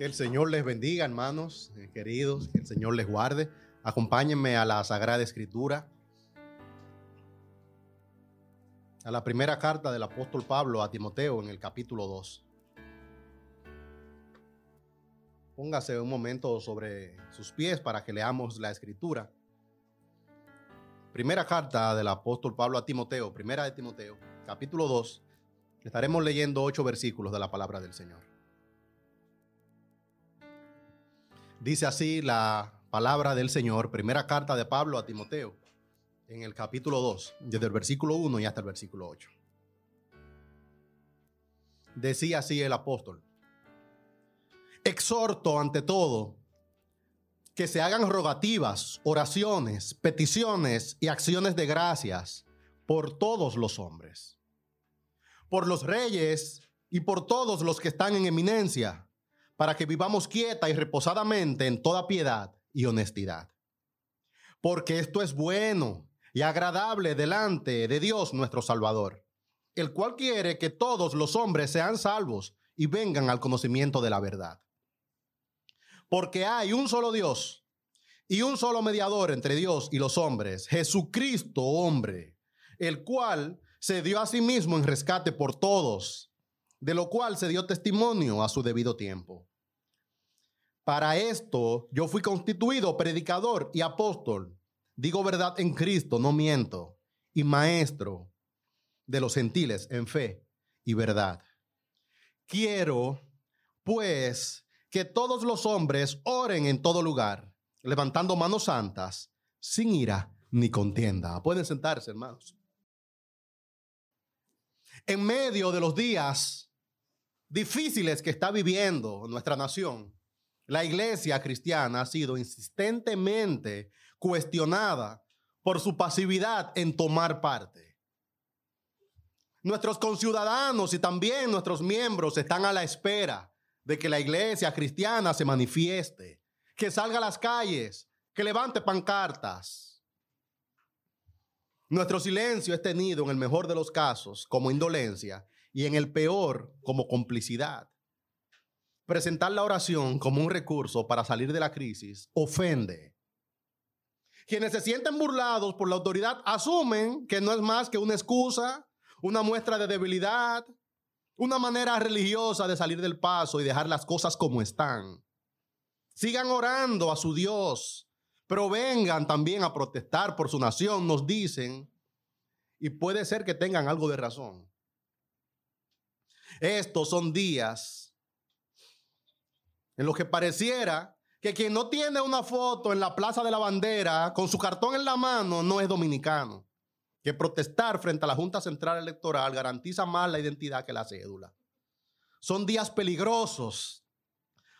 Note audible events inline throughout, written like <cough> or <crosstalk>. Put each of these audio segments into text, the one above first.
Que el Señor les bendiga, hermanos, eh, queridos, que el Señor les guarde. Acompáñenme a la Sagrada Escritura. A la primera carta del apóstol Pablo a Timoteo en el capítulo 2. Póngase un momento sobre sus pies para que leamos la escritura. Primera carta del apóstol Pablo a Timoteo, primera de Timoteo, capítulo 2. Estaremos leyendo ocho versículos de la palabra del Señor. Dice así la palabra del Señor, primera carta de Pablo a Timoteo, en el capítulo 2, desde el versículo 1 y hasta el versículo 8. Decía así el apóstol, exhorto ante todo que se hagan rogativas, oraciones, peticiones y acciones de gracias por todos los hombres, por los reyes y por todos los que están en eminencia para que vivamos quieta y reposadamente en toda piedad y honestidad. Porque esto es bueno y agradable delante de Dios nuestro Salvador, el cual quiere que todos los hombres sean salvos y vengan al conocimiento de la verdad. Porque hay un solo Dios y un solo mediador entre Dios y los hombres, Jesucristo hombre, el cual se dio a sí mismo en rescate por todos, de lo cual se dio testimonio a su debido tiempo. Para esto yo fui constituido predicador y apóstol. Digo verdad en Cristo, no miento. Y maestro de los gentiles en fe y verdad. Quiero, pues, que todos los hombres oren en todo lugar, levantando manos santas, sin ira ni contienda. Pueden sentarse, hermanos. En medio de los días difíciles que está viviendo nuestra nación, la iglesia cristiana ha sido insistentemente cuestionada por su pasividad en tomar parte. Nuestros conciudadanos y también nuestros miembros están a la espera de que la iglesia cristiana se manifieste, que salga a las calles, que levante pancartas. Nuestro silencio es tenido en el mejor de los casos como indolencia y en el peor como complicidad presentar la oración como un recurso para salir de la crisis ofende. Quienes se sienten burlados por la autoridad asumen que no es más que una excusa, una muestra de debilidad, una manera religiosa de salir del paso y dejar las cosas como están. Sigan orando a su Dios, pero vengan también a protestar por su nación, nos dicen, y puede ser que tengan algo de razón. Estos son días en lo que pareciera que quien no tiene una foto en la Plaza de la Bandera con su cartón en la mano no es dominicano. Que protestar frente a la Junta Central Electoral garantiza más la identidad que la cédula. Son días peligrosos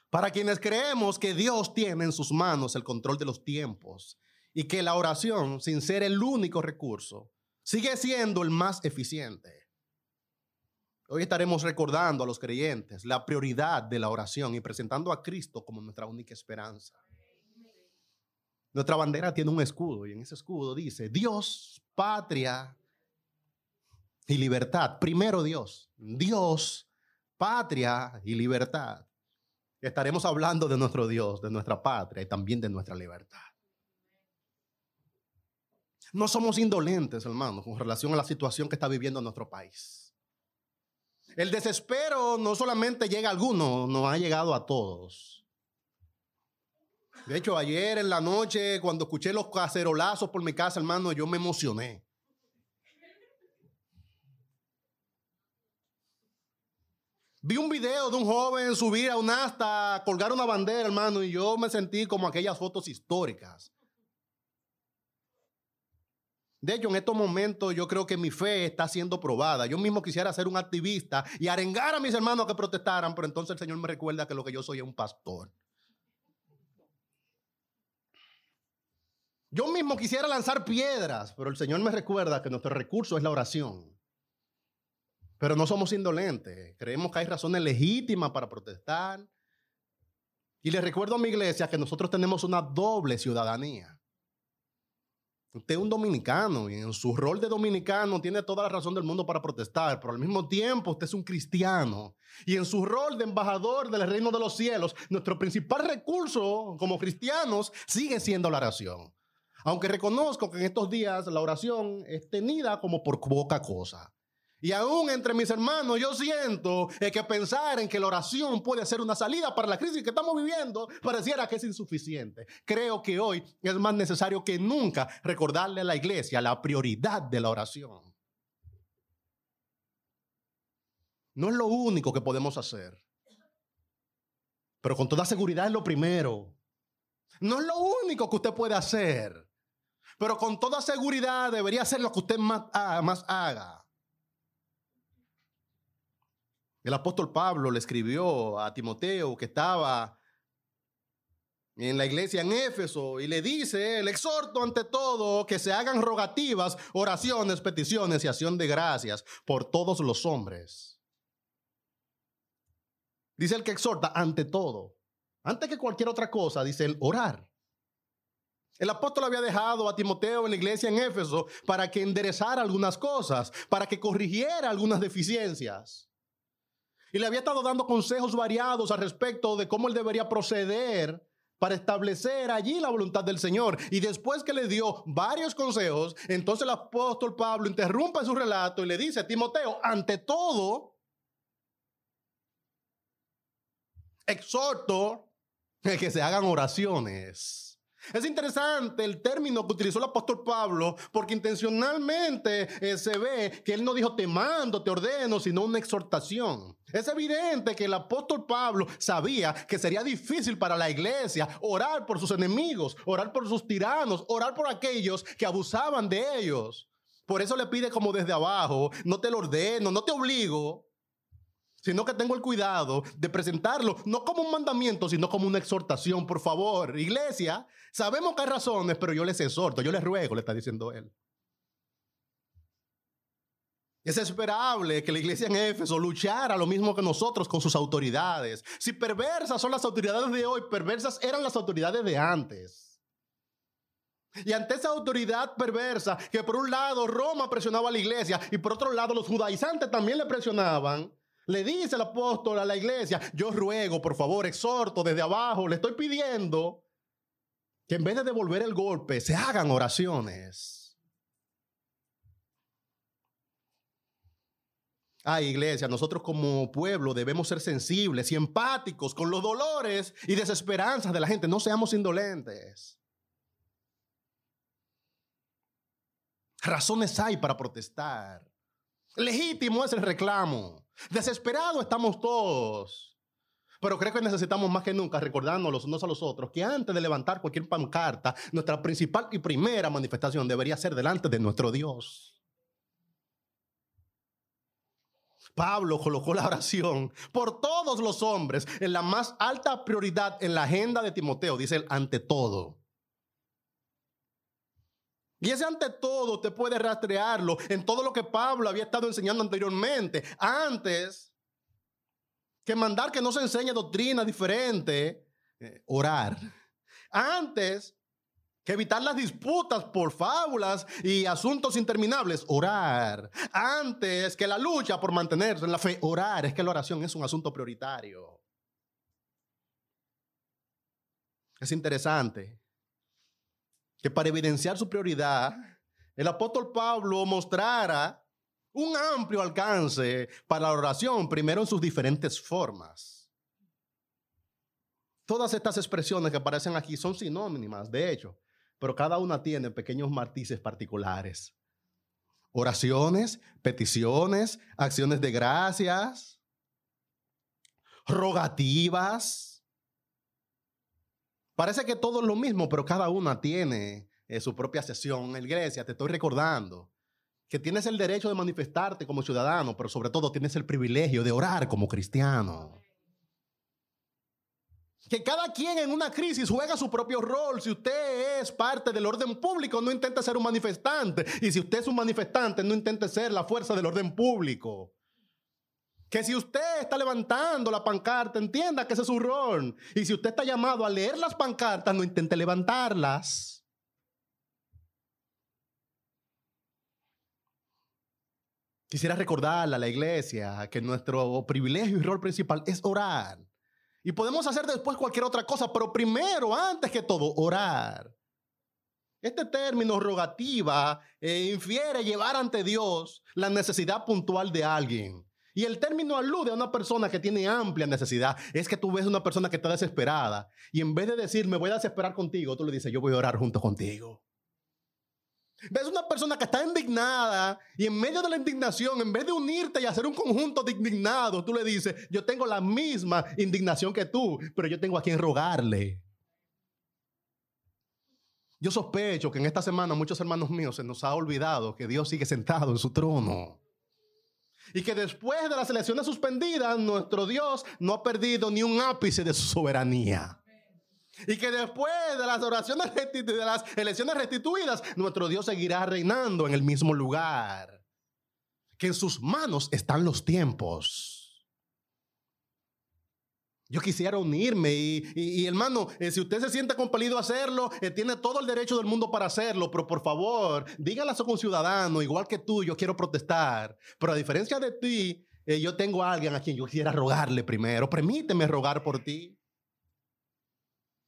para quienes creemos que Dios tiene en sus manos el control de los tiempos y que la oración, sin ser el único recurso, sigue siendo el más eficiente. Hoy estaremos recordando a los creyentes la prioridad de la oración y presentando a Cristo como nuestra única esperanza. Nuestra bandera tiene un escudo y en ese escudo dice Dios, patria y libertad. Primero Dios, Dios, patria y libertad. Estaremos hablando de nuestro Dios, de nuestra patria y también de nuestra libertad. No somos indolentes, hermanos, con relación a la situación que está viviendo nuestro país. El desespero no solamente llega a algunos, nos ha llegado a todos. De hecho, ayer en la noche, cuando escuché los cacerolazos por mi casa, hermano, yo me emocioné. Vi un video de un joven subir a un asta, colgar una bandera, hermano, y yo me sentí como aquellas fotos históricas. De hecho, en estos momentos yo creo que mi fe está siendo probada. Yo mismo quisiera ser un activista y arengar a mis hermanos a que protestaran, pero entonces el Señor me recuerda que lo que yo soy es un pastor. Yo mismo quisiera lanzar piedras, pero el Señor me recuerda que nuestro recurso es la oración. Pero no somos indolentes. Creemos que hay razones legítimas para protestar. Y les recuerdo a mi iglesia que nosotros tenemos una doble ciudadanía. Usted es un dominicano y en su rol de dominicano tiene toda la razón del mundo para protestar, pero al mismo tiempo usted es un cristiano. Y en su rol de embajador del reino de los cielos, nuestro principal recurso como cristianos sigue siendo la oración. Aunque reconozco que en estos días la oración es tenida como por poca cosa. Y aún entre mis hermanos yo siento que pensar en que la oración puede ser una salida para la crisis que estamos viviendo pareciera que es insuficiente. Creo que hoy es más necesario que nunca recordarle a la iglesia la prioridad de la oración. No es lo único que podemos hacer, pero con toda seguridad es lo primero. No es lo único que usted puede hacer, pero con toda seguridad debería ser lo que usted más, más haga. El apóstol Pablo le escribió a Timoteo que estaba en la iglesia en Éfeso y le dice, le exhorto ante todo que se hagan rogativas, oraciones, peticiones y acción de gracias por todos los hombres. Dice el que exhorta ante todo, antes que cualquier otra cosa, dice el orar. El apóstol había dejado a Timoteo en la iglesia en Éfeso para que enderezara algunas cosas, para que corrigiera algunas deficiencias. Y le había estado dando consejos variados al respecto de cómo él debería proceder para establecer allí la voluntad del Señor. Y después que le dio varios consejos, entonces el apóstol Pablo interrumpe su relato y le dice, Timoteo, ante todo, exhorto que se hagan oraciones es interesante el término que utilizó el apóstol Pablo porque intencionalmente eh, se ve que él no dijo te mando, te ordeno, sino una exhortación. Es evidente que el apóstol Pablo sabía que sería difícil para la iglesia orar por sus enemigos, orar por sus tiranos, orar por aquellos que abusaban de ellos. Por eso le pide como desde abajo, no te lo ordeno, no te obligo, sino que tengo el cuidado de presentarlo no como un mandamiento, sino como una exhortación. Por favor, iglesia, sabemos que hay razones, pero yo les exhorto, yo les ruego, le está diciendo él. Es esperable que la iglesia en Éfeso luchara lo mismo que nosotros con sus autoridades. Si perversas son las autoridades de hoy, perversas eran las autoridades de antes. Y ante esa autoridad perversa, que por un lado Roma presionaba a la iglesia y por otro lado los judaizantes también le presionaban, le dice el apóstol a la iglesia, yo ruego, por favor, exhorto desde abajo, le estoy pidiendo que en vez de devolver el golpe, se hagan oraciones. Ay, iglesia, nosotros como pueblo debemos ser sensibles y empáticos con los dolores y desesperanzas de la gente. No seamos indolentes. Razones hay para protestar. Legítimo es el reclamo. Desesperado estamos todos. Pero creo que necesitamos más que nunca recordándonos unos a los otros que antes de levantar cualquier pancarta, nuestra principal y primera manifestación debería ser delante de nuestro Dios. Pablo colocó la oración por todos los hombres en la más alta prioridad en la agenda de Timoteo, dice él, ante todo. Y ese ante todo te puede rastrearlo en todo lo que Pablo había estado enseñando anteriormente. Antes que mandar que no se enseñe doctrina diferente, eh, orar. Antes que evitar las disputas por fábulas y asuntos interminables, orar. Antes que la lucha por mantenerse en la fe, orar. Es que la oración es un asunto prioritario. Es interesante que para evidenciar su prioridad, el apóstol Pablo mostrara un amplio alcance para la oración, primero en sus diferentes formas. Todas estas expresiones que aparecen aquí son sinónimas, de hecho, pero cada una tiene pequeños matices particulares. Oraciones, peticiones, acciones de gracias, rogativas, Parece que todo es lo mismo, pero cada una tiene eh, su propia sesión. En iglesia te estoy recordando que tienes el derecho de manifestarte como ciudadano, pero sobre todo tienes el privilegio de orar como cristiano que cada quien en una crisis juega su propio rol. Si usted es parte del orden público, no intente ser un manifestante. Y si usted es un manifestante, no intente ser la fuerza del orden público. Que si usted está levantando la pancarta, entienda que ese es su rol. Y si usted está llamado a leer las pancartas, no intente levantarlas. Quisiera recordarle a la iglesia que nuestro privilegio y rol principal es orar. Y podemos hacer después cualquier otra cosa, pero primero, antes que todo, orar. Este término rogativa eh, infiere llevar ante Dios la necesidad puntual de alguien. Y el término alude a una persona que tiene amplia necesidad. Es que tú ves una persona que está desesperada y en vez de decir, me voy a desesperar contigo, tú le dices, yo voy a orar junto contigo. Ves una persona que está indignada y en medio de la indignación, en vez de unirte y hacer un conjunto de indignados, tú le dices, yo tengo la misma indignación que tú, pero yo tengo a quien rogarle. Yo sospecho que en esta semana muchos hermanos míos se nos ha olvidado que Dios sigue sentado en su trono. Y que después de las elecciones suspendidas, nuestro Dios no ha perdido ni un ápice de su soberanía. Y que después de las oraciones de las elecciones restituidas, nuestro Dios seguirá reinando en el mismo lugar. Que en sus manos están los tiempos. Yo quisiera unirme y, hermano, eh, si usted se siente compelido a hacerlo, eh, tiene todo el derecho del mundo para hacerlo, pero por favor, dígale a su conciudadano, igual que tú, yo quiero protestar, pero a diferencia de ti, eh, yo tengo a alguien a quien yo quisiera rogarle primero, permíteme rogar por ti.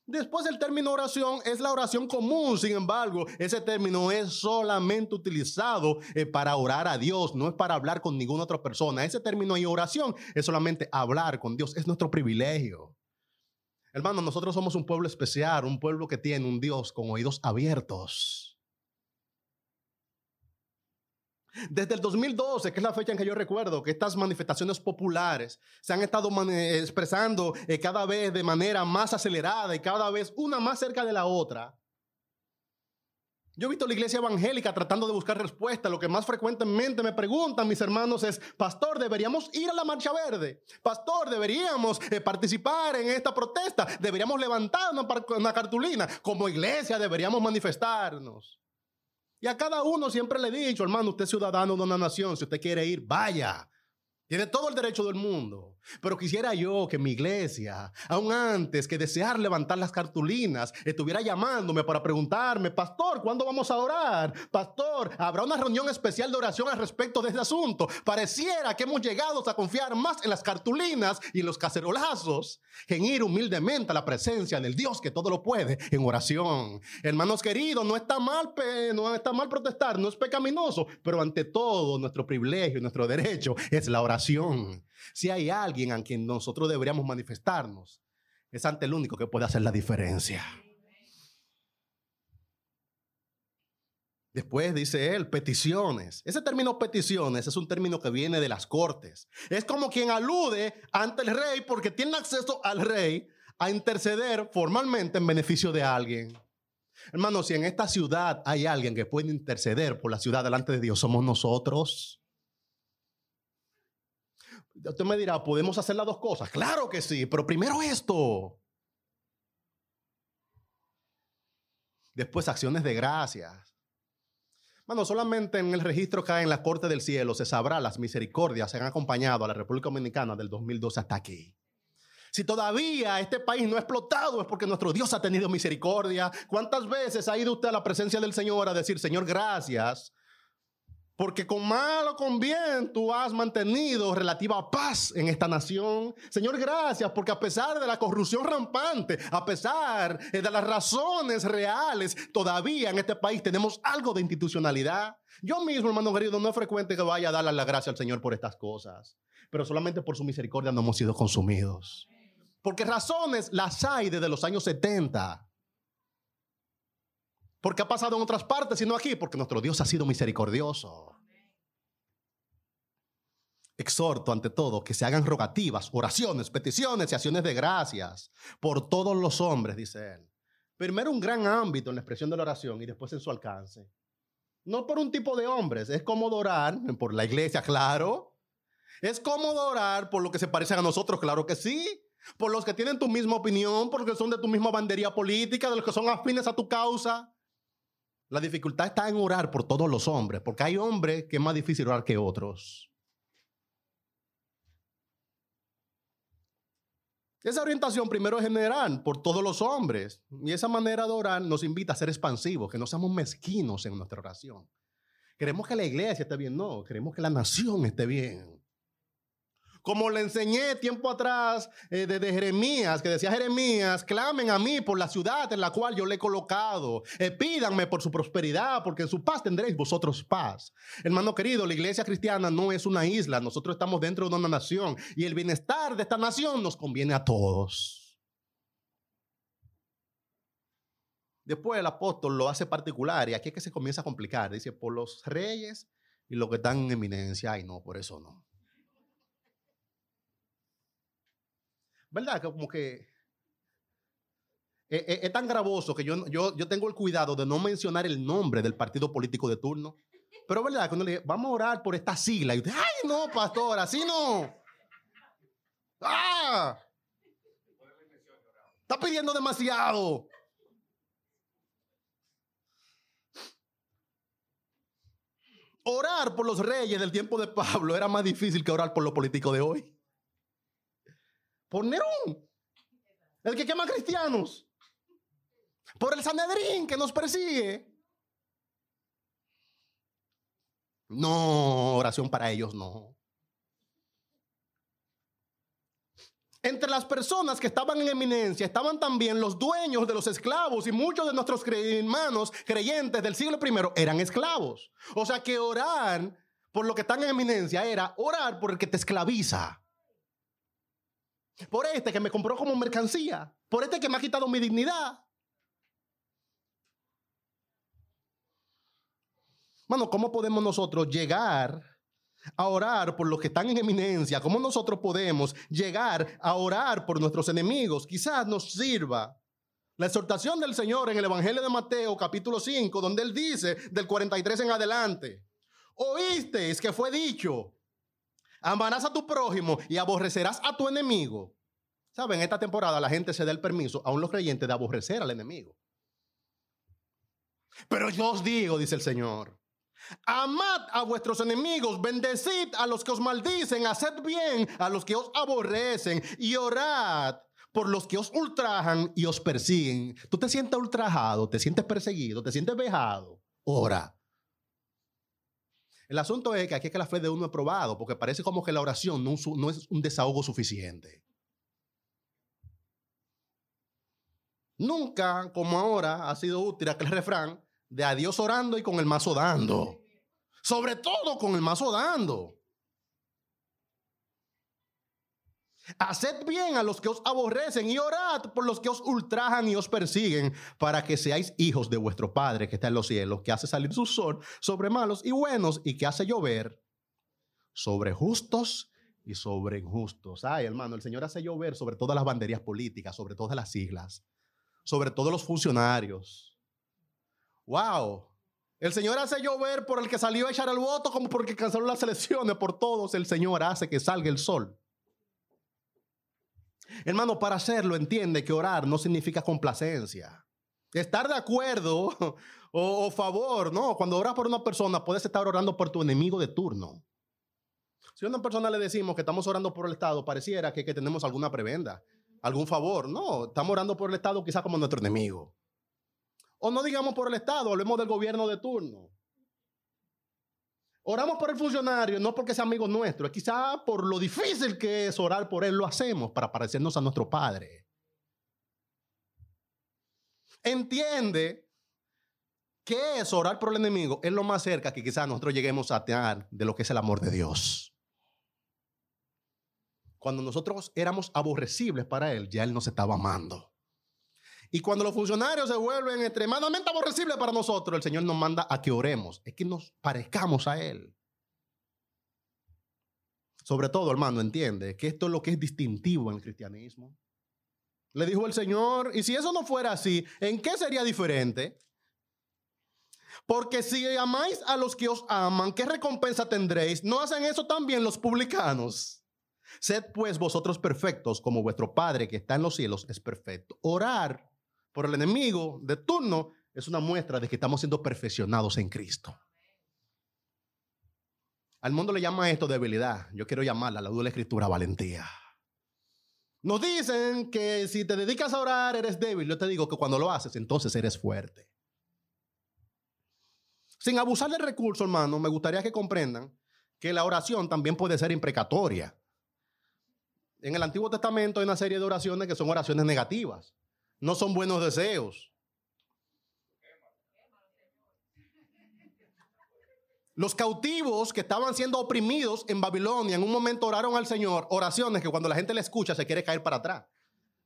Después el término oración es la oración común, sin embargo, ese término es solamente utilizado eh, para orar a Dios, no es para hablar con ninguna otra persona. Ese término y oración es solamente hablar con Dios, es nuestro privilegio. Hermano, nosotros somos un pueblo especial, un pueblo que tiene un Dios con oídos abiertos. Desde el 2012, que es la fecha en que yo recuerdo que estas manifestaciones populares se han estado expresando eh, cada vez de manera más acelerada y cada vez una más cerca de la otra. Yo he visto la iglesia evangélica tratando de buscar respuesta. Lo que más frecuentemente me preguntan mis hermanos es, pastor, ¿deberíamos ir a la marcha verde? Pastor, ¿deberíamos eh, participar en esta protesta? ¿Deberíamos levantar una cartulina? Como iglesia deberíamos manifestarnos. Y a cada uno siempre le he dicho, hermano, usted es ciudadano de una nación, si usted quiere ir, vaya. Tiene todo el derecho del mundo. Pero quisiera yo que mi iglesia, aún antes que desear levantar las cartulinas, estuviera llamándome para preguntarme, pastor, ¿cuándo vamos a orar? Pastor, ¿habrá una reunión especial de oración al respecto de este asunto? Pareciera que hemos llegado a confiar más en las cartulinas y en los cacerolazos que en ir humildemente a la presencia del Dios que todo lo puede en oración. Hermanos queridos, no está mal, no está mal protestar, no es pecaminoso, pero ante todo nuestro privilegio y nuestro derecho es la oración. Si hay alguien a quien nosotros deberíamos manifestarnos, es ante el único que puede hacer la diferencia. Después dice él, peticiones. Ese término peticiones es un término que viene de las cortes. Es como quien alude ante el rey porque tiene acceso al rey a interceder formalmente en beneficio de alguien. Hermano, si en esta ciudad hay alguien que puede interceder por la ciudad delante de Dios, somos nosotros. Usted me dirá, ¿podemos hacer las dos cosas? Claro que sí, pero primero esto. Después acciones de gracias. Bueno, solamente en el registro que hay en la Corte del Cielo se sabrá las misericordias que han acompañado a la República Dominicana del 2012 hasta aquí. Si todavía este país no ha explotado es porque nuestro Dios ha tenido misericordia. ¿Cuántas veces ha ido usted a la presencia del Señor a decir, Señor, gracias porque con mal o con bien tú has mantenido relativa paz en esta nación. Señor, gracias porque a pesar de la corrupción rampante, a pesar de las razones reales, todavía en este país tenemos algo de institucionalidad. Yo mismo, hermano querido, no es frecuente que vaya a darle la gracia al Señor por estas cosas, pero solamente por su misericordia no hemos sido consumidos. Porque razones las hay desde los años 70. Porque ha pasado en otras partes, sino aquí, porque nuestro Dios ha sido misericordioso. Exhorto ante todo que se hagan rogativas, oraciones, peticiones y acciones de gracias por todos los hombres, dice él. Primero un gran ámbito en la expresión de la oración y después en su alcance. No por un tipo de hombres, es cómodo orar por la iglesia, claro. Es cómodo orar por lo que se parecen a nosotros, claro que sí. Por los que tienen tu misma opinión, porque son de tu misma bandería política, de los que son afines a tu causa. La dificultad está en orar por todos los hombres, porque hay hombres que es más difícil orar que otros. Esa orientación primero es general por todos los hombres. Y esa manera de orar nos invita a ser expansivos, que no seamos mezquinos en nuestra oración. Queremos que la iglesia esté bien, no, queremos que la nación esté bien. Como le enseñé tiempo atrás eh, desde Jeremías, que decía Jeremías, clamen a mí por la ciudad en la cual yo le he colocado. Eh, pídanme por su prosperidad, porque en su paz tendréis vosotros paz. Hermano querido, la iglesia cristiana no es una isla, nosotros estamos dentro de una nación y el bienestar de esta nación nos conviene a todos. Después el apóstol lo hace particular y aquí es que se comienza a complicar. Dice, por los reyes y los que están en eminencia. Ay, no, por eso no. ¿Verdad? Como que es, tan gravoso que yo, yo, yo, tengo el cuidado de no mencionar el nombre del partido político de turno. Pero verdad, cuando le digo, vamos a orar por esta sigla, y usted, ay, no, pastor, así no. ¡Ah! Está pidiendo demasiado. Orar por los reyes del tiempo de Pablo era más difícil que orar por los políticos de hoy por Nerón, el que quema cristianos, por el Sanedrín que nos persigue. No, oración para ellos no. Entre las personas que estaban en eminencia estaban también los dueños de los esclavos y muchos de nuestros hermanos creyentes del siglo I eran esclavos. O sea que orar por lo que están en eminencia era orar por el que te esclaviza. Por este que me compró como mercancía. Por este que me ha quitado mi dignidad. Bueno, ¿cómo podemos nosotros llegar a orar por los que están en eminencia? ¿Cómo nosotros podemos llegar a orar por nuestros enemigos? Quizás nos sirva la exhortación del Señor en el Evangelio de Mateo capítulo 5, donde Él dice del 43 en adelante, oísteis que fue dicho, Amarás a tu prójimo y aborrecerás a tu enemigo. ¿Saben? Esta temporada la gente se da el permiso, aún los creyentes, de aborrecer al enemigo. Pero yo os digo, dice el Señor, amad a vuestros enemigos, bendecid a los que os maldicen, haced bien a los que os aborrecen y orad por los que os ultrajan y os persiguen. Tú te sientes ultrajado, te sientes perseguido, te sientes vejado. Ora. El asunto es que aquí es que la fe de uno es probado, porque parece como que la oración no, no es un desahogo suficiente. Nunca, como ahora, ha sido útil aquel refrán de a Dios orando y con el mazo dando. Sobre todo con el mazo dando. Haced bien a los que os aborrecen y orad por los que os ultrajan y os persiguen, para que seáis hijos de vuestro Padre que está en los cielos, que hace salir su sol sobre malos y buenos y que hace llover sobre justos y sobre injustos. Ay, hermano, el Señor hace llover sobre todas las banderías políticas, sobre todas las siglas, sobre todos los funcionarios. Wow. El Señor hace llover por el que salió a echar el voto como porque canceló las elecciones. Por todos el Señor hace que salga el sol. Hermano, para hacerlo entiende que orar no significa complacencia. Estar de acuerdo <laughs> o, favor, no. Cuando oras por una persona, puedes estar orando por tu enemigo de turno. Si a una persona le decimos que estamos orando por el Estado, pareciera que, que tenemos alguna prebenda, algún favor. No, estamos orando por el Estado quizás como nuestro enemigo. O no digamos por el Estado, hablemos del gobierno de turno. Oramos por el funcionario, no porque sea amigo nuestro, es quizá por lo difícil que es orar por él, lo hacemos para parecernos a nuestro Padre. Entiende que es orar por el enemigo, es lo más cerca que quizás nosotros lleguemos a tener de lo que es el amor de Dios. Cuando nosotros éramos aborrecibles para Él, ya Él nos estaba amando. Y cuando los funcionarios se vuelven extremadamente aborrecibles para nosotros, el Señor nos manda a que oremos, es que nos parezcamos a Él. Sobre todo, hermano, entiende que esto es lo que es distintivo en el cristianismo. Le dijo el Señor, y si eso no fuera así, ¿en qué sería diferente? Porque si amáis a los que os aman, ¿qué recompensa tendréis? ¿No hacen eso también los publicanos? Sed pues vosotros perfectos como vuestro Padre que está en los cielos es perfecto. Orar por el enemigo de turno es una muestra de que estamos siendo perfeccionados en Cristo. Al mundo le llama esto debilidad. Yo quiero llamarla, la duda la escritura, valentía. Nos dicen que si te dedicas a orar eres débil. Yo te digo que cuando lo haces, entonces eres fuerte. Sin abusar del recurso, hermano, me gustaría que comprendan que la oración también puede ser imprecatoria. En el Antiguo Testamento hay una serie de oraciones que son oraciones negativas. No son buenos deseos. Los cautivos que estaban siendo oprimidos en Babilonia en un momento oraron al Señor oraciones que cuando la gente le escucha se quiere caer para atrás.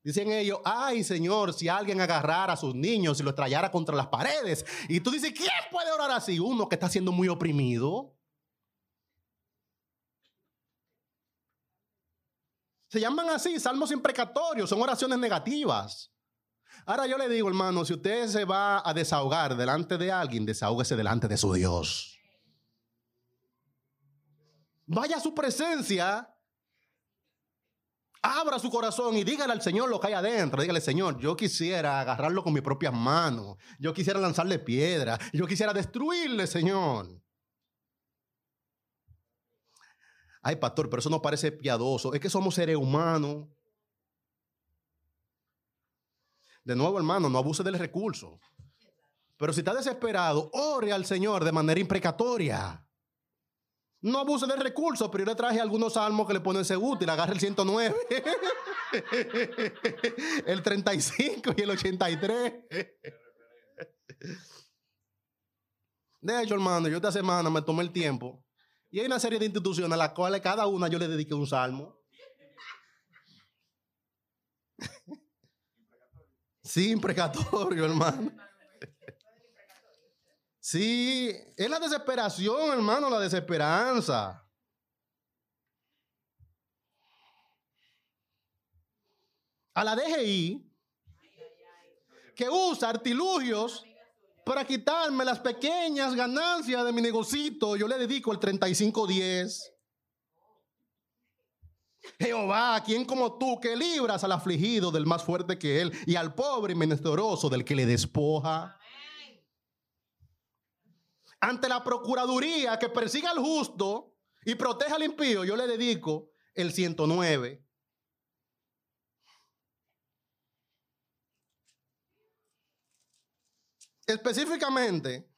Dicen ellos, ay Señor, si alguien agarrara a sus niños y los trayera contra las paredes. Y tú dices, ¿quién puede orar así? Uno que está siendo muy oprimido. Se llaman así, salmos imprecatorios, son oraciones negativas. Ahora yo le digo, hermano, si usted se va a desahogar delante de alguien, desahógese delante de su Dios. Vaya a su presencia, abra su corazón y dígale al Señor lo que hay adentro. Dígale, Señor, yo quisiera agarrarlo con mis propias manos. Yo quisiera lanzarle piedra. Yo quisiera destruirle, Señor. Ay, pastor, pero eso no parece piadoso. Es que somos seres humanos. De nuevo, hermano, no abuse del recurso. Pero si está desesperado, ore al Señor de manera imprecatoria. No abuse del recurso, pero yo le traje algunos salmos que le ponen ese útil. Agarre el 109, <laughs> el 35 y el 83. De hecho, hermano, yo esta semana me tomé el tiempo y hay una serie de instituciones a las cuales cada una yo le dediqué un salmo. Sí, imprecatorio, <laughs> hermano. Sí, es la desesperación, hermano, la desesperanza. A la DGI, que usa artilugios para quitarme las pequeñas ganancias de mi negocito, yo le dedico el 3510. Jehová, quien como tú que libras al afligido del más fuerte que él y al pobre y menesteroso del que le despoja. Ante la procuraduría que persiga al justo y proteja al impío, yo le dedico el 109. específicamente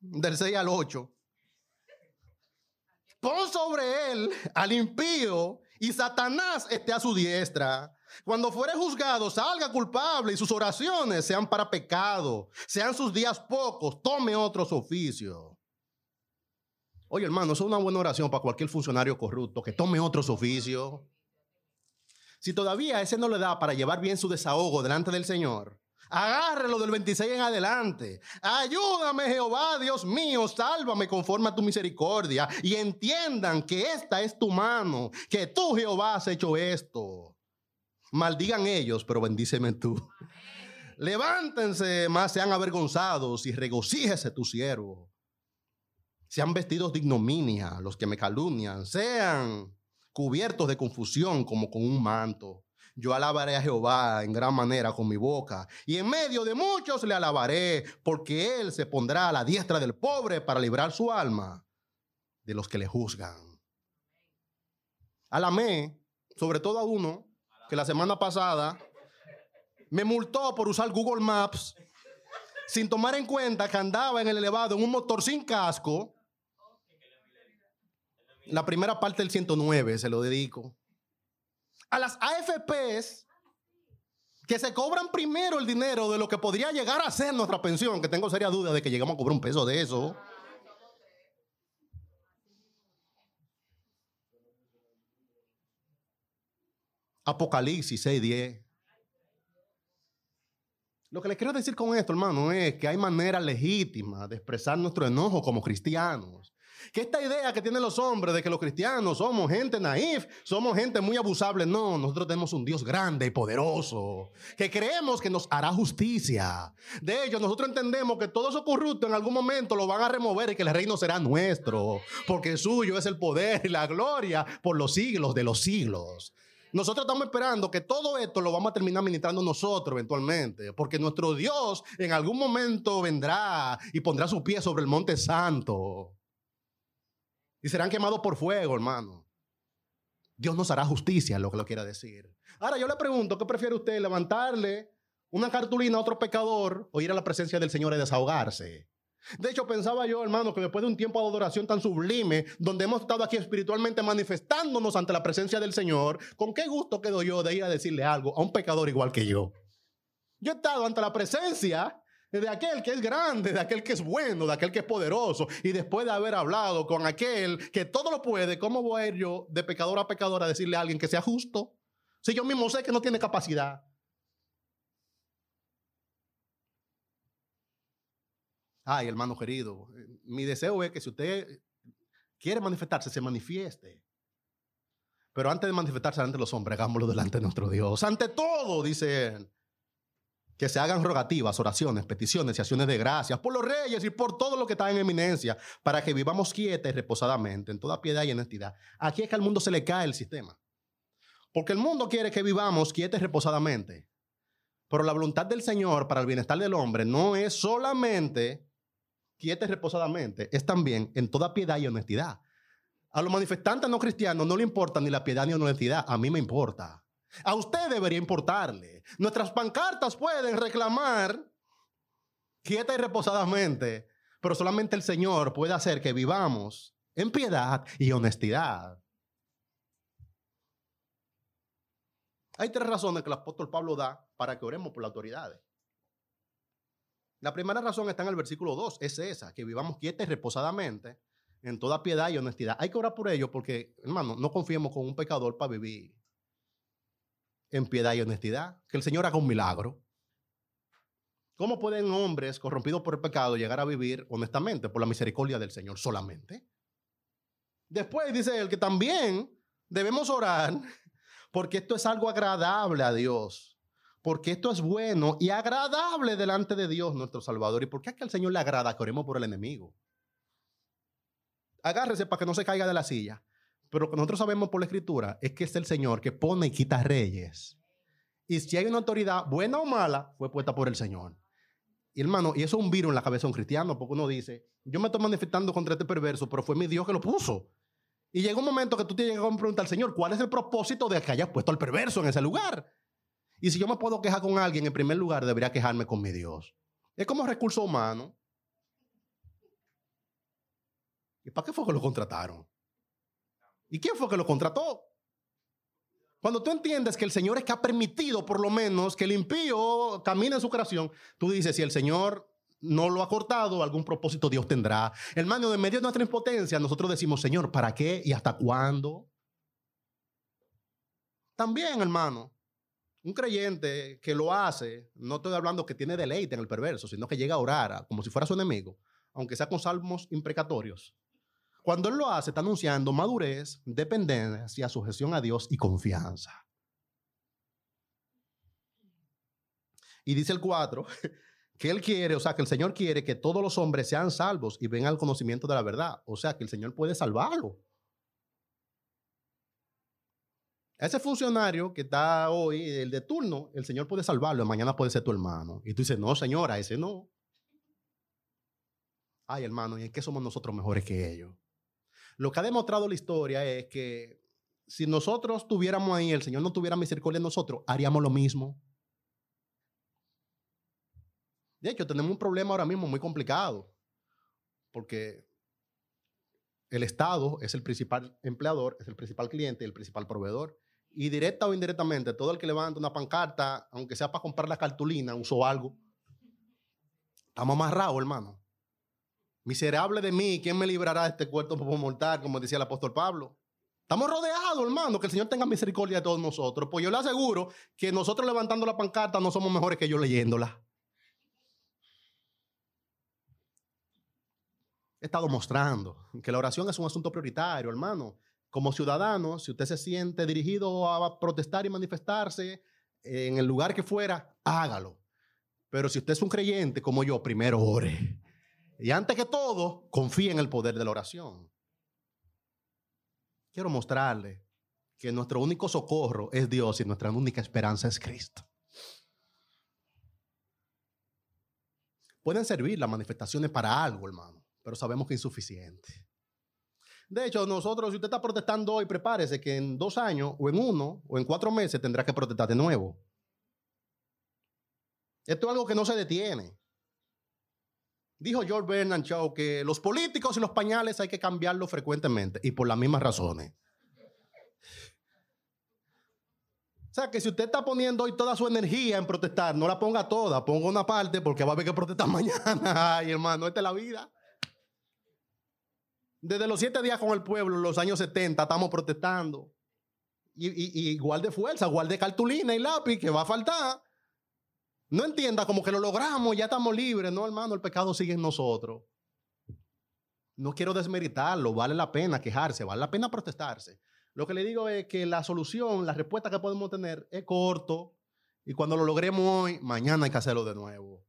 del 6 al 8. Pon sobre él al impío y Satanás esté a su diestra. Cuando fuere juzgado, salga culpable y sus oraciones sean para pecado, sean sus días pocos, tome otros oficios. Oye, hermano, eso es una buena oración para cualquier funcionario corrupto, que tome otros oficios. Si todavía ese no le da para llevar bien su desahogo delante del Señor, Agárrelo del 26 en adelante. Ayúdame, Jehová, Dios mío, sálvame conforme a tu misericordia. Y entiendan que esta es tu mano, que tú, Jehová, has hecho esto. Maldigan ellos, pero bendíceme tú. Levántense, más sean avergonzados y regocíjese tu siervo. Sean vestidos de ignominia los que me calumnian, sean cubiertos de confusión como con un manto yo alabaré a Jehová en gran manera con mi boca, y en medio de muchos le alabaré, porque él se pondrá a la diestra del pobre para librar su alma de los que le juzgan. Alamé, sobre todo a uno que la semana pasada me multó por usar Google Maps sin tomar en cuenta que andaba en el elevado en un motor sin casco. La primera parte del 109 se lo dedico a las AFPs que se cobran primero el dinero de lo que podría llegar a ser nuestra pensión, que tengo seria duda de que llegamos a cobrar un peso de eso. Apocalipsis 6:10. Lo que les quiero decir con esto, hermano, es que hay maneras legítimas de expresar nuestro enojo como cristianos. Que esta idea que tienen los hombres de que los cristianos somos gente naif, somos gente muy abusable, no, nosotros tenemos un Dios grande y poderoso, que creemos que nos hará justicia. De hecho, nosotros entendemos que todo eso corrupto en algún momento lo van a remover y que el reino será nuestro, porque suyo es el poder y la gloria por los siglos de los siglos. Nosotros estamos esperando que todo esto lo vamos a terminar ministrando nosotros eventualmente, porque nuestro Dios en algún momento vendrá y pondrá su pie sobre el monte santo. Y serán quemados por fuego, hermano. Dios nos hará justicia, lo que lo quiera decir. Ahora yo le pregunto, ¿qué prefiere usted? ¿Levantarle una cartulina a otro pecador o ir a la presencia del Señor y desahogarse? De hecho, pensaba yo, hermano, que después de un tiempo de adoración tan sublime, donde hemos estado aquí espiritualmente manifestándonos ante la presencia del Señor, ¿con qué gusto quedo yo de ir a decirle algo a un pecador igual que yo? Yo he estado ante la presencia de aquel que es grande, de aquel que es bueno, de aquel que es poderoso, y después de haber hablado con aquel que todo lo puede, ¿cómo voy a ir yo de pecador a pecador a decirle a alguien que sea justo? Si yo mismo sé que no tiene capacidad. Ay, hermano querido, mi deseo es que si usted quiere manifestarse, se manifieste. Pero antes de manifestarse ante los hombres, hagámoslo delante de nuestro Dios. Ante todo, dice él, que se hagan rogativas, oraciones, peticiones y acciones de gracias por los reyes y por todo lo que está en eminencia, para que vivamos quietos y reposadamente, en toda piedad y honestidad. Aquí es que al mundo se le cae el sistema. Porque el mundo quiere que vivamos quietos y reposadamente. Pero la voluntad del Señor para el bienestar del hombre no es solamente quiete reposadamente, es también en toda piedad y honestidad. A los manifestantes no cristianos no le importa ni la piedad ni la honestidad, a mí me importa. A usted debería importarle. Nuestras pancartas pueden reclamar quieta y reposadamente, pero solamente el Señor puede hacer que vivamos en piedad y honestidad. Hay tres razones que el apóstol Pablo da para que oremos por las autoridades. La primera razón está en el versículo 2, es esa, que vivamos quietos y reposadamente en toda piedad y honestidad. Hay que orar por ello porque, hermano, no confiemos con un pecador para vivir en piedad y honestidad. Que el Señor haga un milagro. ¿Cómo pueden hombres corrompidos por el pecado llegar a vivir honestamente por la misericordia del Señor solamente? Después dice él que también debemos orar porque esto es algo agradable a Dios porque esto es bueno y agradable delante de Dios nuestro Salvador. ¿Y por qué es que al Señor le agrada que oremos por el enemigo? Agárrese para que no se caiga de la silla. Pero lo que nosotros sabemos por la Escritura es que es el Señor que pone y quita reyes. Y si hay una autoridad, buena o mala, fue puesta por el Señor. Y hermano, y eso es un virus en la cabeza de un cristiano, porque uno dice, yo me estoy manifestando contra este perverso, pero fue mi Dios que lo puso. Y llega un momento que tú llegas a preguntar al Señor, ¿cuál es el propósito de que hayas puesto al perverso en ese lugar? Y si yo me puedo quejar con alguien, en primer lugar debería quejarme con mi Dios. Es como recurso humano. ¿Y para qué fue que lo contrataron? ¿Y quién fue que lo contrató? Cuando tú entiendes que el Señor es que ha permitido por lo menos que el impío camine en su creación, tú dices, si el Señor no lo ha cortado, algún propósito Dios tendrá. Hermano, en medio de nuestra impotencia, nosotros decimos, Señor, ¿para qué y hasta cuándo? También, hermano, un creyente que lo hace, no estoy hablando que tiene deleite en el perverso, sino que llega a orar como si fuera su enemigo, aunque sea con salmos imprecatorios. Cuando él lo hace, está anunciando madurez, dependencia, sujeción a Dios y confianza. Y dice el 4, <laughs> que él quiere, o sea, que el Señor quiere que todos los hombres sean salvos y vengan al conocimiento de la verdad. O sea, que el Señor puede salvarlo. ese funcionario que está hoy, el de turno, el Señor puede salvarlo, mañana puede ser tu hermano. Y tú dices, no, señora, ese no. Ay, hermano, ¿y en qué somos nosotros mejores que ellos? Lo que ha demostrado la historia es que si nosotros tuviéramos ahí, el Señor no tuviera misericordia de nosotros, haríamos lo mismo. De hecho, tenemos un problema ahora mismo muy complicado, porque el Estado es el principal empleador, es el principal cliente, el principal proveedor. Y directa o indirectamente, todo el que levanta una pancarta, aunque sea para comprar la cartulina, usó algo. Estamos amarrados, hermano. Miserable de mí, ¿quién me librará de este cuerpo mortal, como decía el apóstol Pablo? Estamos rodeados, hermano, que el Señor tenga misericordia de todos nosotros. Pues yo le aseguro que nosotros levantando la pancarta no somos mejores que ellos leyéndola. He estado mostrando que la oración es un asunto prioritario, hermano. Como ciudadano, si usted se siente dirigido a protestar y manifestarse en el lugar que fuera, hágalo. Pero si usted es un creyente como yo, primero ore. Y antes que todo, confíe en el poder de la oración. Quiero mostrarle que nuestro único socorro es Dios y nuestra única esperanza es Cristo. Pueden servir las manifestaciones para algo, hermano, pero sabemos que es insuficiente. De hecho, nosotros, si usted está protestando hoy, prepárese que en dos años, o en uno, o en cuatro meses tendrá que protestar de nuevo. Esto es algo que no se detiene. Dijo George Bernard Shaw que los políticos y los pañales hay que cambiarlos frecuentemente y por las mismas razones. O sea, que si usted está poniendo hoy toda su energía en protestar, no la ponga toda, ponga una parte porque va a haber que protestar <laughs> mañana. Ay, hermano, esta es la vida. Desde los siete días con el pueblo, los años 70, estamos protestando. Y, igual de fuerza, igual de cartulina y lápiz, que va a faltar. No entienda como que lo logramos, ya estamos libres. No, hermano, el pecado sigue en nosotros. No quiero desmeritarlo, vale la pena quejarse, vale la pena protestarse. Lo que le digo es que la solución, la respuesta que podemos tener es corto y cuando lo logremos hoy, mañana hay que hacerlo de nuevo.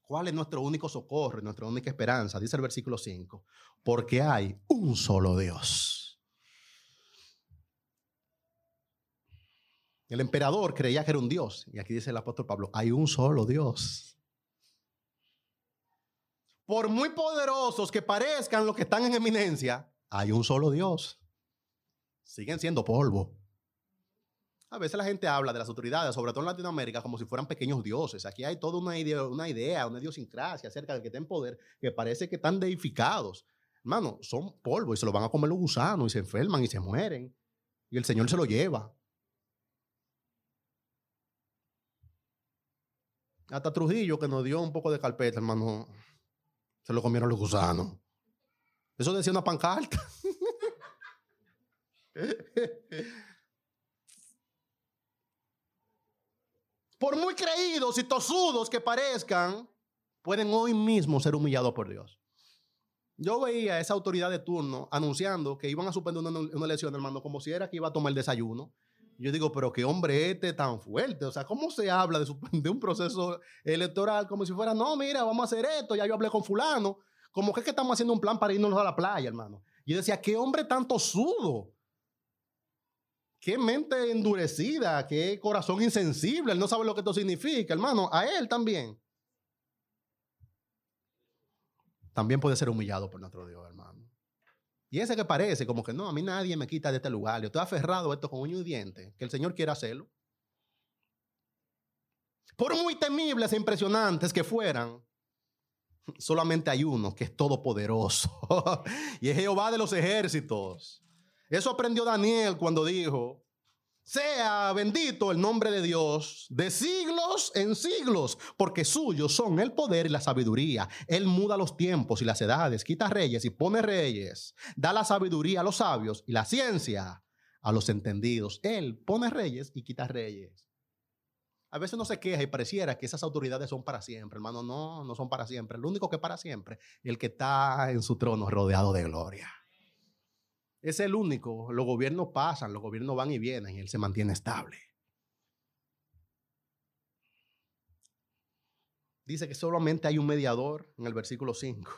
¿Cuál es nuestro único socorro, nuestra única esperanza? Dice el versículo 5. Porque hay un solo Dios. El emperador creía que era un Dios. Y aquí dice el apóstol Pablo, hay un solo Dios. Por muy poderosos que parezcan los que están en eminencia, hay un solo Dios. Siguen siendo polvo. A veces la gente habla de las autoridades, sobre todo en Latinoamérica, como si fueran pequeños dioses. Aquí hay toda una idea, una, idea, una idiosincrasia acerca de que estén poder, que parece que están deificados. Hermano, son polvo y se lo van a comer los gusanos y se enferman y se mueren. Y el Señor se lo lleva. Hasta Trujillo, que nos dio un poco de carpeta, hermano, se lo comieron los gusanos. Eso decía una pancarta. <laughs> Por muy creídos y tosudos que parezcan, pueden hoy mismo ser humillados por Dios. Yo veía a esa autoridad de turno anunciando que iban a suspender una, una elección, hermano, como si era que iba a tomar el desayuno. Yo digo, pero qué hombre este tan fuerte. O sea, ¿cómo se habla <laughs> de, un proceso electoral como si fuera, no, mira, vamos a hacer esto, ya yo hablé con fulano. Como que es que estamos haciendo un plan para irnos a la playa, hermano. Y yo decía, qué hombre tanto sudo qué mente endurecida, qué corazón insensible. Él no sabe lo que esto significa, hermano. A él también. También puede ser humillado por nuestro Dios, hermano. Y ese que parece como que no, a mí nadie me quita de este lugar. Yo estoy aferrado a esto con uño y diente, que el Señor quiera hacerlo. Por muy temibles e impresionantes que fueran, solamente hay uno que es todopoderoso. <laughs> y es Jehová de los ejércitos. Eso aprendió Daniel cuando dijo, sea bendito el nombre de Dios de siglos en siglos, porque suyos son el poder y la sabiduría. Él muda los tiempos y las edades, quita reyes y pone reyes, da la sabiduría a los sabios y la ciencia a los entendidos. Él pone reyes y quita reyes. A veces no se queja y pareciera que esas autoridades son para siempre, hermano. No, no son para siempre. El único que para siempre, el que está en su trono rodeado de gloria. Es el único. Los gobiernos pasan, los gobiernos van y vienen y él se mantiene estable. Dice que solamente hay un mediador en el versículo 5.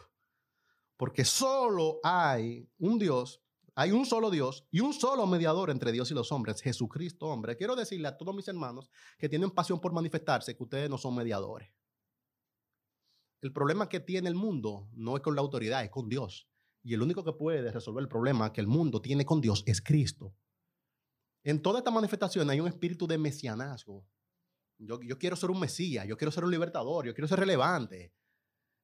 Porque solo hay un Dios, hay un solo Dios y un solo mediador entre Dios y los hombres, Jesucristo hombre. Quiero decirle a todos mis hermanos que tienen pasión por manifestarse que ustedes no son mediadores. El problema que tiene el mundo no es con la autoridad, es con Dios. Y el único que puede resolver el problema que el mundo tiene con Dios es Cristo. En toda esta manifestación hay un espíritu de mesianazgo. Yo, yo quiero ser un mesías, yo quiero ser un libertador, yo quiero ser relevante.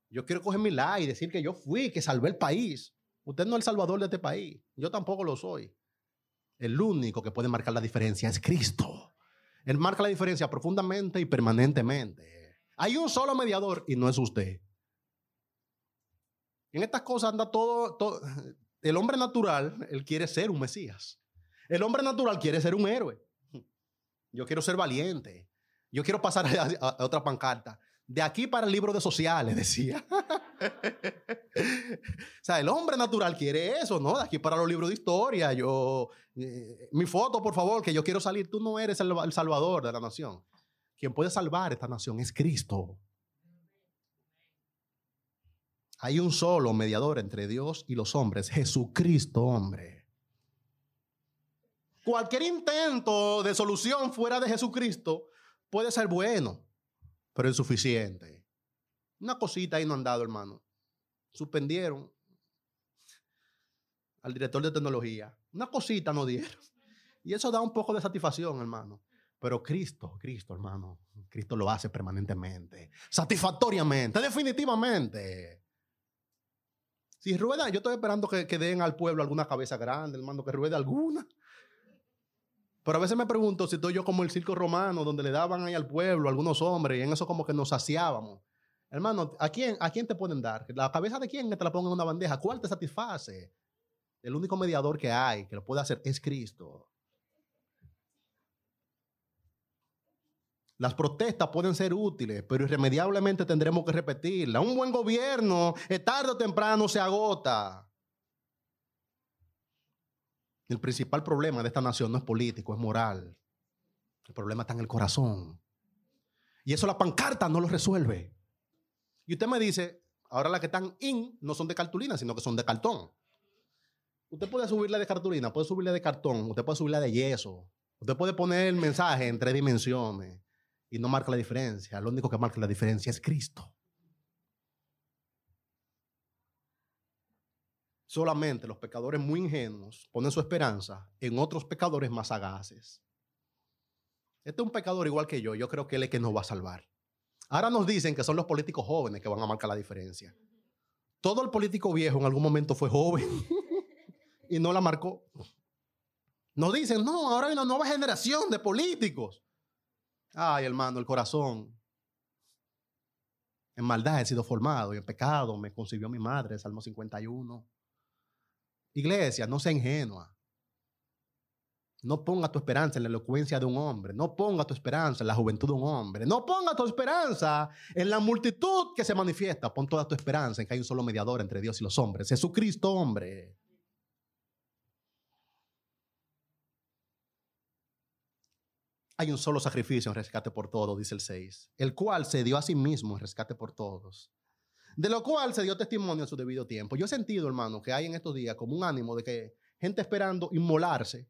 Yo quiero coger mi la y decir que yo fui, que salvé el país. Usted no es el salvador de este país. Yo tampoco lo soy. El único que puede marcar la diferencia es Cristo. Él marca la diferencia profundamente y permanentemente. Hay un solo mediador y no es usted. En estas cosas anda todo, El hombre natural, él quiere ser un Mesías. El hombre natural quiere ser un héroe. Yo quiero ser valiente. Yo quiero pasar a, otra pancarta. De aquí para el libro de sociales, <laughs> decía. o sea, el hombre natural quiere eso, ¿no? De aquí para los libros de historia. Yo, eh, mi foto, por favor, que yo quiero salir. Tú no eres el salvador de la nación. Quien puede salvar esta nación es Cristo. Hay un solo mediador entre Dios y los hombres, Jesucristo hombre. Cualquier intento de solución fuera de Jesucristo puede ser bueno, pero insuficiente. Una cosita ahí no han dado, hermano. Suspendieron al director de tecnología. Una cosita no dieron. Y eso da un poco de satisfacción, hermano. Pero Cristo, Cristo, hermano, Cristo lo hace permanentemente, satisfactoriamente, definitivamente. Si rueda, yo estoy esperando que, den al pueblo alguna cabeza grande, hermano, que ruede alguna. Pero a veces me pregunto si estoy yo como el circo romano, donde le daban ahí al pueblo algunos hombres y en eso como que nos saciábamos. Hermano, ¿a quién, ¿a quién te pueden dar? ¿La cabeza de quién que te la pongan en una bandeja? ¿Cuál te satisface? El único mediador que hay que lo puede hacer es Cristo. Las protestas pueden ser útiles, pero irremediablemente tendremos que repetirla. Un buen gobierno, tarde o temprano, se agota. El principal problema de esta nación no es político, es moral. El problema está en el corazón. Y eso la pancarta no lo resuelve. Y usted me dice, ahora las que están in no son de cartulina, sino que son de cartón. Usted puede subirle de cartulina, puede subirle de cartón, usted puede subirle de yeso. Usted puede poner el mensaje en tres dimensiones y no marca la diferencia. Lo único que marca la diferencia es Cristo. Solamente los pecadores muy ingenuos ponen su esperanza en otros pecadores más sagaces. Este es un pecador igual que yo. Yo creo que él es el que nos va a salvar. Ahora nos dicen que son los políticos jóvenes que van a marcar la diferencia. Todo el político viejo en algún momento fue joven <laughs> y no la marcó. Nos dicen, no, ahora hay una nueva generación de políticos. Ay, hermano, el corazón. En maldad he sido formado y en pecado me concibió mi madre, Salmo 51. Iglesia, no sea ingenua. No ponga tu esperanza en la elocuencia de un hombre. No ponga tu esperanza en la juventud de un hombre. No ponga tu esperanza en la multitud que se manifiesta. Pon toda tu esperanza en que hay un solo mediador entre Dios y los hombres. Jesucristo, hombre. Hay un solo sacrificio en rescate por todos, dice el 6, el cual se dio a sí mismo en rescate por todos, de lo cual se dio testimonio en su debido tiempo. Yo he sentido, hermano, que hay en estos días como un ánimo de que gente esperando inmolarse.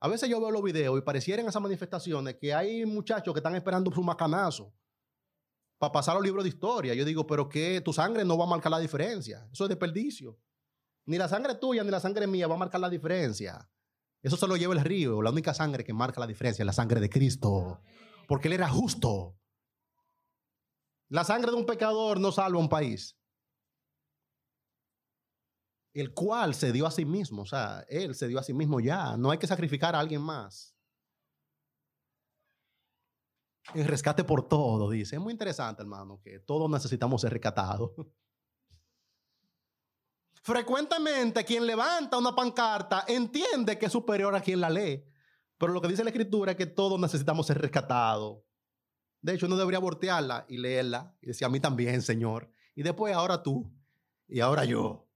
A veces yo veo los videos y parecieran esas manifestaciones que hay muchachos que están esperando su macanazo para pasar los libros de historia. Yo digo, pero que tu sangre no va a marcar la diferencia. Eso es desperdicio. Ni la sangre tuya ni la sangre mía va a marcar la diferencia. Eso se lo lleva el río. La única sangre que marca la diferencia es la sangre de Cristo. Porque Él era justo. La sangre de un pecador no salva un país. El cual se dio a sí mismo. O sea, Él se dio a sí mismo ya. No hay que sacrificar a alguien más. El rescate por todo, dice. Es muy interesante, hermano, que todos necesitamos ser rescatados. <laughs> Frecuentemente quien levanta una pancarta entiende que es superior a quien la lee. Pero lo que dice la escritura es que todos necesitamos ser rescatados. De hecho, uno debería voltearla y leerla y decir, a mí también, Señor. Y después, ahora tú. Y ahora yo.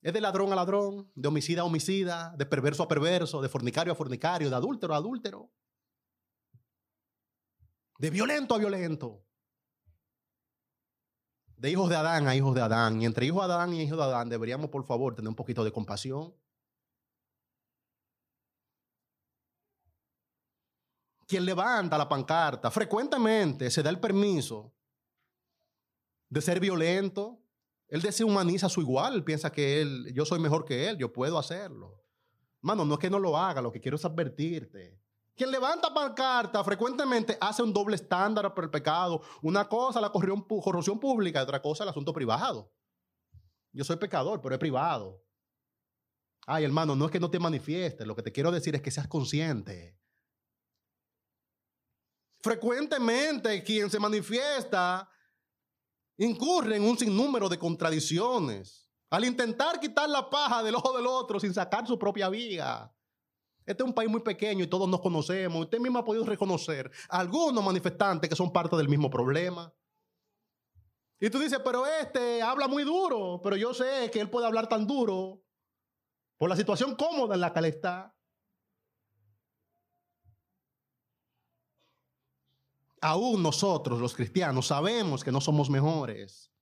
Es de ladrón a ladrón, de homicida a homicida, de perverso a perverso, de fornicario a fornicario, de adúltero a adúltero. De violento a violento de hijos de Adán a hijos de Adán. Y entre hijos de Adán y hijos de Adán deberíamos, por favor, tener un poquito de compasión. Quien levanta la pancarta frecuentemente se da el permiso de ser violento. Él deshumaniza a su igual, piensa que él, yo soy mejor que él, yo puedo hacerlo. Mano, no es que no lo haga, lo que quiero es advertirte quien levanta pancarta frecuentemente hace un doble estándar por el pecado. Una cosa la corrupción pública y otra cosa el asunto privado. Yo soy pecador, pero es privado. Ay, hermano, no es que no te manifiestes, lo que te quiero decir es que seas consciente. Frecuentemente quien se manifiesta incurre en un sinnúmero de contradicciones al intentar quitar la paja del ojo del otro sin sacar su propia viga. Este es un país muy pequeño y todos nos conocemos. Usted mismo ha podido reconocer algunos manifestantes que son parte del mismo problema. Y tú dices, pero este habla muy duro, pero yo sé que él puede hablar tan duro por la situación cómoda en la que él está. Aún nosotros, los cristianos, sabemos que no somos mejores.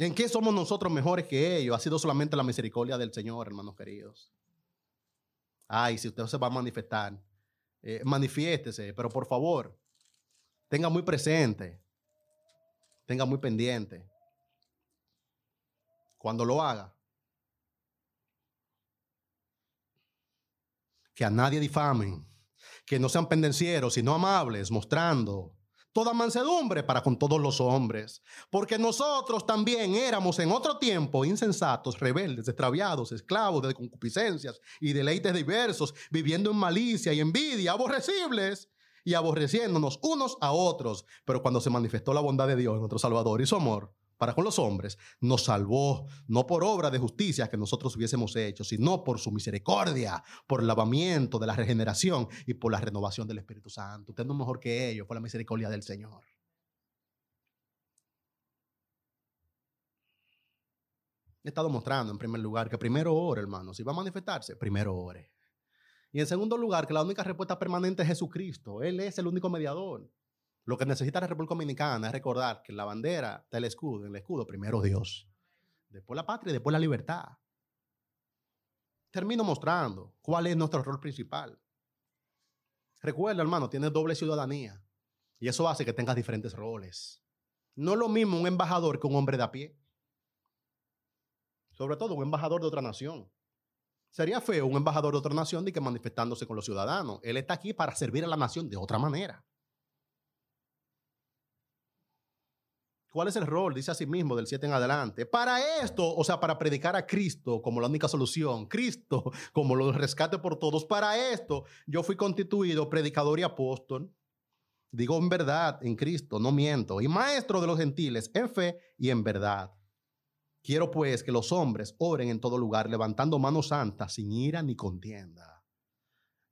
¿En qué somos nosotros mejores que ellos? Ha sido solamente la misericordia del Señor, hermanos queridos. Ay, si usted se va a manifestar, eh, manifiéstese, pero por favor, tenga muy presente, tenga muy pendiente. cuando lo haga, que a nadie difamen, que no sean pendencieros, sino amables, mostrando toda mansedumbre para con todos los hombres, porque nosotros también éramos en otro tiempo insensatos, rebeldes, extraviados, esclavos de concupiscencias y deleites diversos, viviendo en malicia y envidia, aborrecibles y aborreciéndonos unos a otros. Pero cuando se manifestó la bondad de Dios, nuestro Salvador, y su amor para con los hombres, nos salvó, no por obra de justicia que nosotros hubiésemos hecho, sino por su misericordia, por el lavamiento de la regeneración y por la renovación del Espíritu Santo. Usted no es mejor que ellos, por la misericordia del Señor. He estado mostrando en primer lugar que primero ore, hermano. Si va a manifestarse, primero ore. Y en segundo lugar, que la única respuesta permanente es Jesucristo. Él es el único mediador. Lo que necesita la República Dominicana es recordar que la bandera del escudo, en el escudo, primero Dios, después la patria y después la libertad. Termino mostrando cuál es nuestro rol principal. Recuerda, hermano, tienes doble ciudadanía y eso hace que tengas diferentes roles. No es lo mismo un embajador que un hombre de a pie. Sobre todo un embajador de otra nación. Sería feo un embajador de otra nación de que manifestándose con los ciudadanos. Él está aquí para servir a la nación de otra manera. ¿Cuál es el rol? Dice así mismo del 7 en adelante. Para esto, o sea, para predicar a Cristo como la única solución, Cristo <laughs> como lo rescate por todos, para esto yo fui constituido predicador y apóstol. Digo en verdad en Cristo, no miento, y maestro de los gentiles en fe y en verdad. Quiero pues que los hombres oren en todo lugar, levantando manos santas, sin ira ni contienda.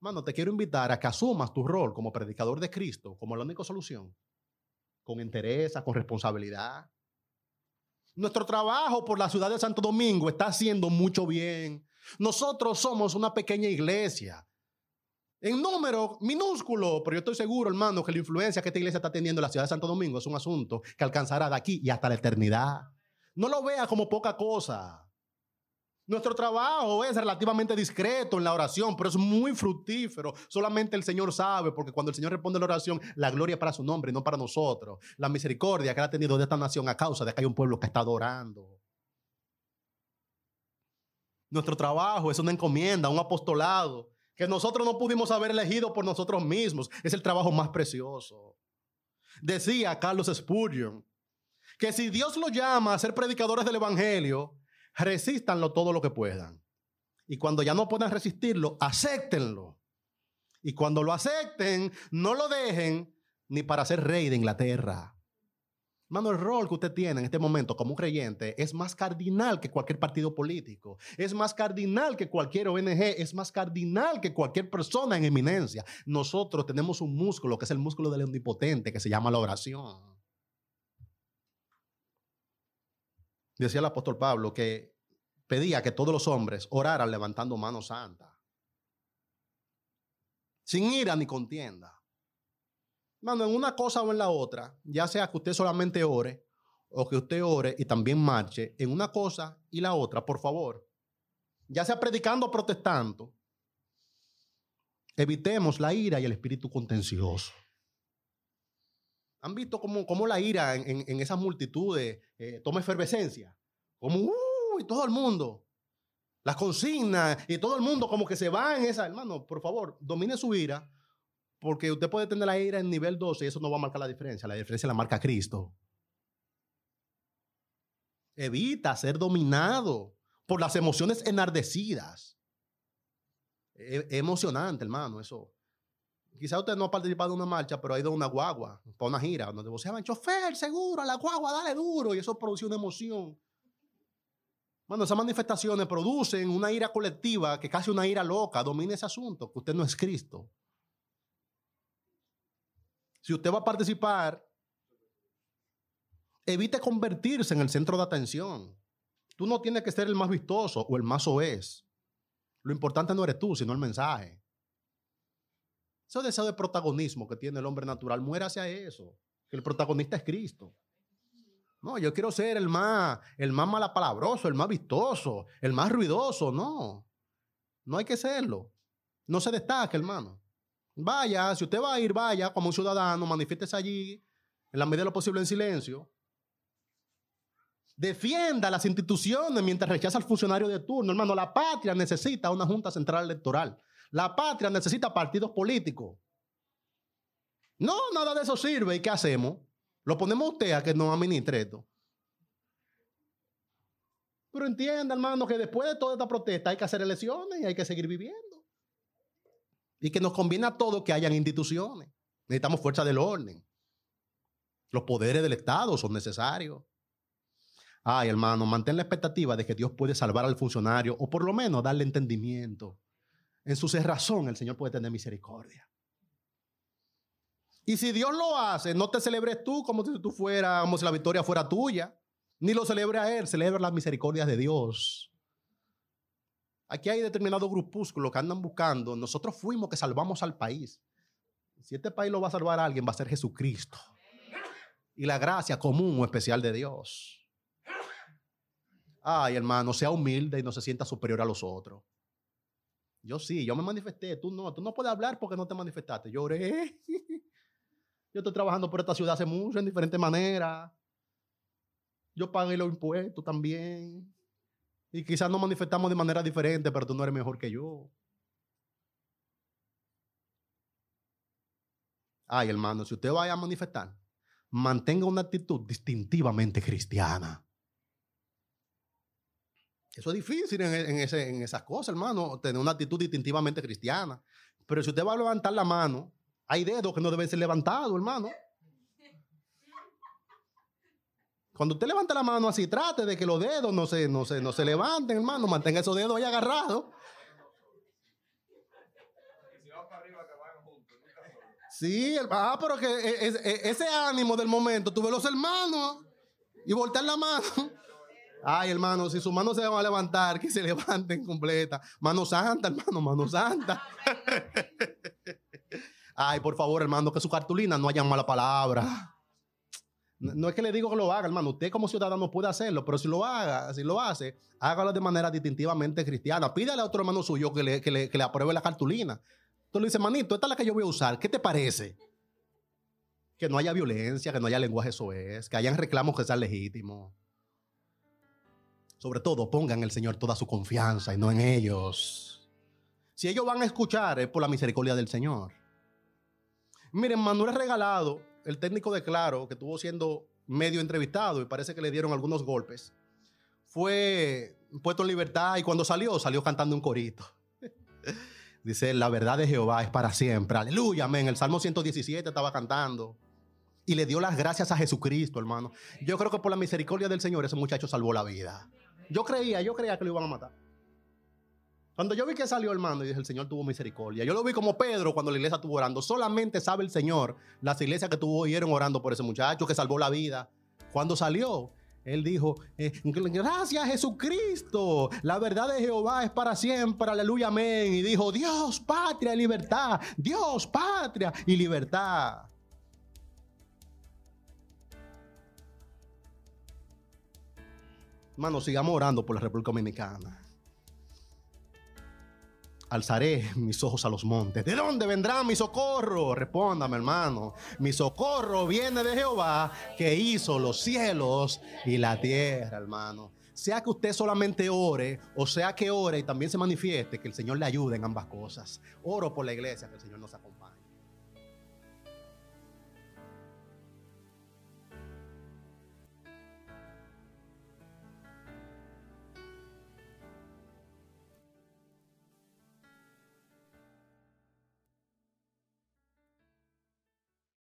Mano, te quiero invitar a que asumas tu rol como predicador de Cristo como la única solución con interés, con responsabilidad. Nuestro trabajo por la ciudad de Santo Domingo está haciendo mucho bien. Nosotros somos una pequeña iglesia. En número minúsculo, pero yo estoy seguro, hermano, que la influencia que esta iglesia está teniendo en la ciudad de Santo Domingo es un asunto que alcanzará de aquí y hasta la eternidad. No lo vea como poca cosa. Nuestro trabajo es relativamente discreto en la oración, pero es muy fructífero. Solamente el Señor sabe, porque cuando el Señor responde la oración, la gloria es para su nombre no para nosotros. La misericordia que ha tenido de esta nación a causa de que hay un pueblo que está adorando. Nuestro trabajo es una encomienda, un apostolado, que nosotros no pudimos haber elegido por nosotros mismos. Es el trabajo más precioso. Decía Carlos Spurgeon que si Dios lo llama a ser predicadores del Evangelio, Resístanlo todo lo que puedan. Y cuando ya no puedan resistirlo, acéptenlo. Y cuando lo acepten, no lo dejen ni para ser rey de Inglaterra. Mano, el rol que usted tiene en este momento como un creyente es más cardinal que cualquier partido político, es más cardinal que cualquier ONG, es más cardinal que cualquier persona en eminencia. Nosotros tenemos un músculo que es el músculo del omnipotente que se llama la oración. Decía el apóstol Pablo que pedía que todos los hombres oraran levantando manos santas, sin ira ni contienda. Mano, en una cosa o en la otra, ya sea que usted solamente ore o que usted ore y también marche, en una cosa y la otra, por favor, ya sea predicando o protestando, evitemos la ira y el espíritu contencioso. ¿Han visto cómo, la ira en, esas multitudes eh, toma efervescencia? Como, uh, y todo el mundo. Las consignas y todo el mundo como que se va en esa. Hermano, por favor, domine su ira, porque usted puede tener la ira en nivel 12 y eso no va a marcar la diferencia. La diferencia la marca Cristo. Evita ser dominado por las emociones enardecidas. Es emocionante, hermano, eso. Quizá usted no ha participado en una marcha, pero ha ido a una guagua, para una gira, donde voceaban, chofer, seguro, a la guagua, dale duro. Y eso produce una emoción. Bueno, esas manifestaciones producen una ira colectiva, que casi una ira loca. Domine ese asunto, que usted no es Cristo. Si usted va a participar, evite convertirse en el centro de atención. Tú no tienes que ser el más vistoso o el más oes. Lo importante no eres tú, sino el mensaje. Ese deseo de protagonismo que tiene el hombre natural, muera hacia eso. Que el protagonista es Cristo. No, yo quiero ser el más, el más malapalabroso, el más vistoso, el más ruidoso. No, no hay que serlo. No se destaque, hermano. Vaya, si usted va a ir, vaya como un ciudadano, manifiéstese allí, en la medida de lo posible en silencio. Defienda las instituciones mientras rechaza al funcionario de turno. Hermano, la patria necesita una Junta Central Electoral. La patria necesita partidos políticos. No, nada de eso sirve. ¿Y qué hacemos? Lo ponemos a usted a que nos administre esto. Pero entienda, hermano, que después de toda esta protesta hay que hacer elecciones y hay que seguir viviendo. Y que nos conviene a todos que hayan instituciones. Necesitamos fuerza del orden. Los poderes del Estado son necesarios. Ay, hermano, mantén la expectativa de que Dios puede salvar al funcionario o por lo menos darle entendimiento. En su razón el Señor puede tener misericordia. Y si Dios lo hace, no te celebres tú como si tú fuera, como si la victoria fuera tuya. Ni lo celebre a Él, celebra las misericordias de Dios. Aquí hay determinados grupúsculos que andan buscando. Nosotros fuimos que salvamos al país. Si este país lo va a salvar a alguien, va a ser Jesucristo. Y la gracia común o especial de Dios. Ay, hermano, sea humilde y no se sienta superior a los otros. Yo sí, yo me manifesté, tú no, tú no puedes hablar porque no te manifestaste. Lloré. <laughs> Yo estoy trabajando por esta ciudad hace mucho, en diferentes maneras. Yo pagué los impuestos también. Y quizás nos manifestamos de manera diferente, pero tú no eres mejor que yo. Ay, hermano, si usted vaya a manifestar, mantenga una actitud distintivamente cristiana. Eso es difícil en, esas cosas, hermano, tener una actitud distintivamente cristiana. Pero si usted va a levantar la mano, hay dedos que no deben ser levantados, hermano. Cuando usted levanta la mano así, trate de que los dedos no se, levanten, hermano. Mantenga esos dedos ahí agarrados. Sí, ah, pero que e, e, e, ese ánimo del momento, tuve los hermanos y voltear la mano. Ay, hermano, si sus manos se van a levantar, que se <laughs> levanten completa. Mano santa, hermano, mano santa. Ay, por favor, hermano, que su cartulina no haya mala palabra. No es que le digo que lo haga, hermano. Usted como ciudadano puede hacerlo, pero si lo haga, si lo hace, hágalo de manera distintivamente cristiana. Pídale a otro hermano suyo que le, que le, apruebe la cartulina. Tú le dices, manito, esta es la que yo voy a usar. ¿Qué te parece? Que no haya violencia, que no haya lenguaje es, que hayan reclamos que sean legítimos. Sobre todo, pongan el Señor toda su confianza y no en ellos. Si ellos van a escuchar, es por la misericordia del Señor. Miren, Manuel Regalado, el técnico de Claro, que estuvo siendo medio entrevistado y parece que le dieron algunos golpes, fue puesto en libertad y cuando salió, salió cantando un corito. <laughs> Dice, la verdad de Jehová es para siempre. Aleluya, amén. El Salmo 117 estaba cantando. Y le dio las gracias a Jesucristo, hermano. Yo creo que por la misericordia del Señor ese muchacho salvó la vida. Yo creía, yo creía que lo iban a matar. Cuando yo vi que salió hermano, y dije, el Señor tuvo misericordia. Yo lo vi como Pedro cuando la iglesia estuvo orando. Solamente sabe el Señor las iglesias que tuvo oyeron orando por ese muchacho que salvó la vida. Cuando salió, él dijo, eh, gracias Jesucristo, la verdad de Jehová es para siempre, aleluya, amén. Y dijo, Dios, patria y libertad, Dios, patria y libertad. Hermano, sigamos orando por la República Dominicana. Alzaré mis ojos a los montes. ¿De dónde vendrá mi socorro? Respóndame, hermano. Mi socorro viene de Jehová que hizo los cielos y la tierra, hermano. Sea que usted solamente ore o sea que ore y también se manifieste, que el Señor le ayude en ambas cosas. Oro por la iglesia, que el Señor nos acompañe.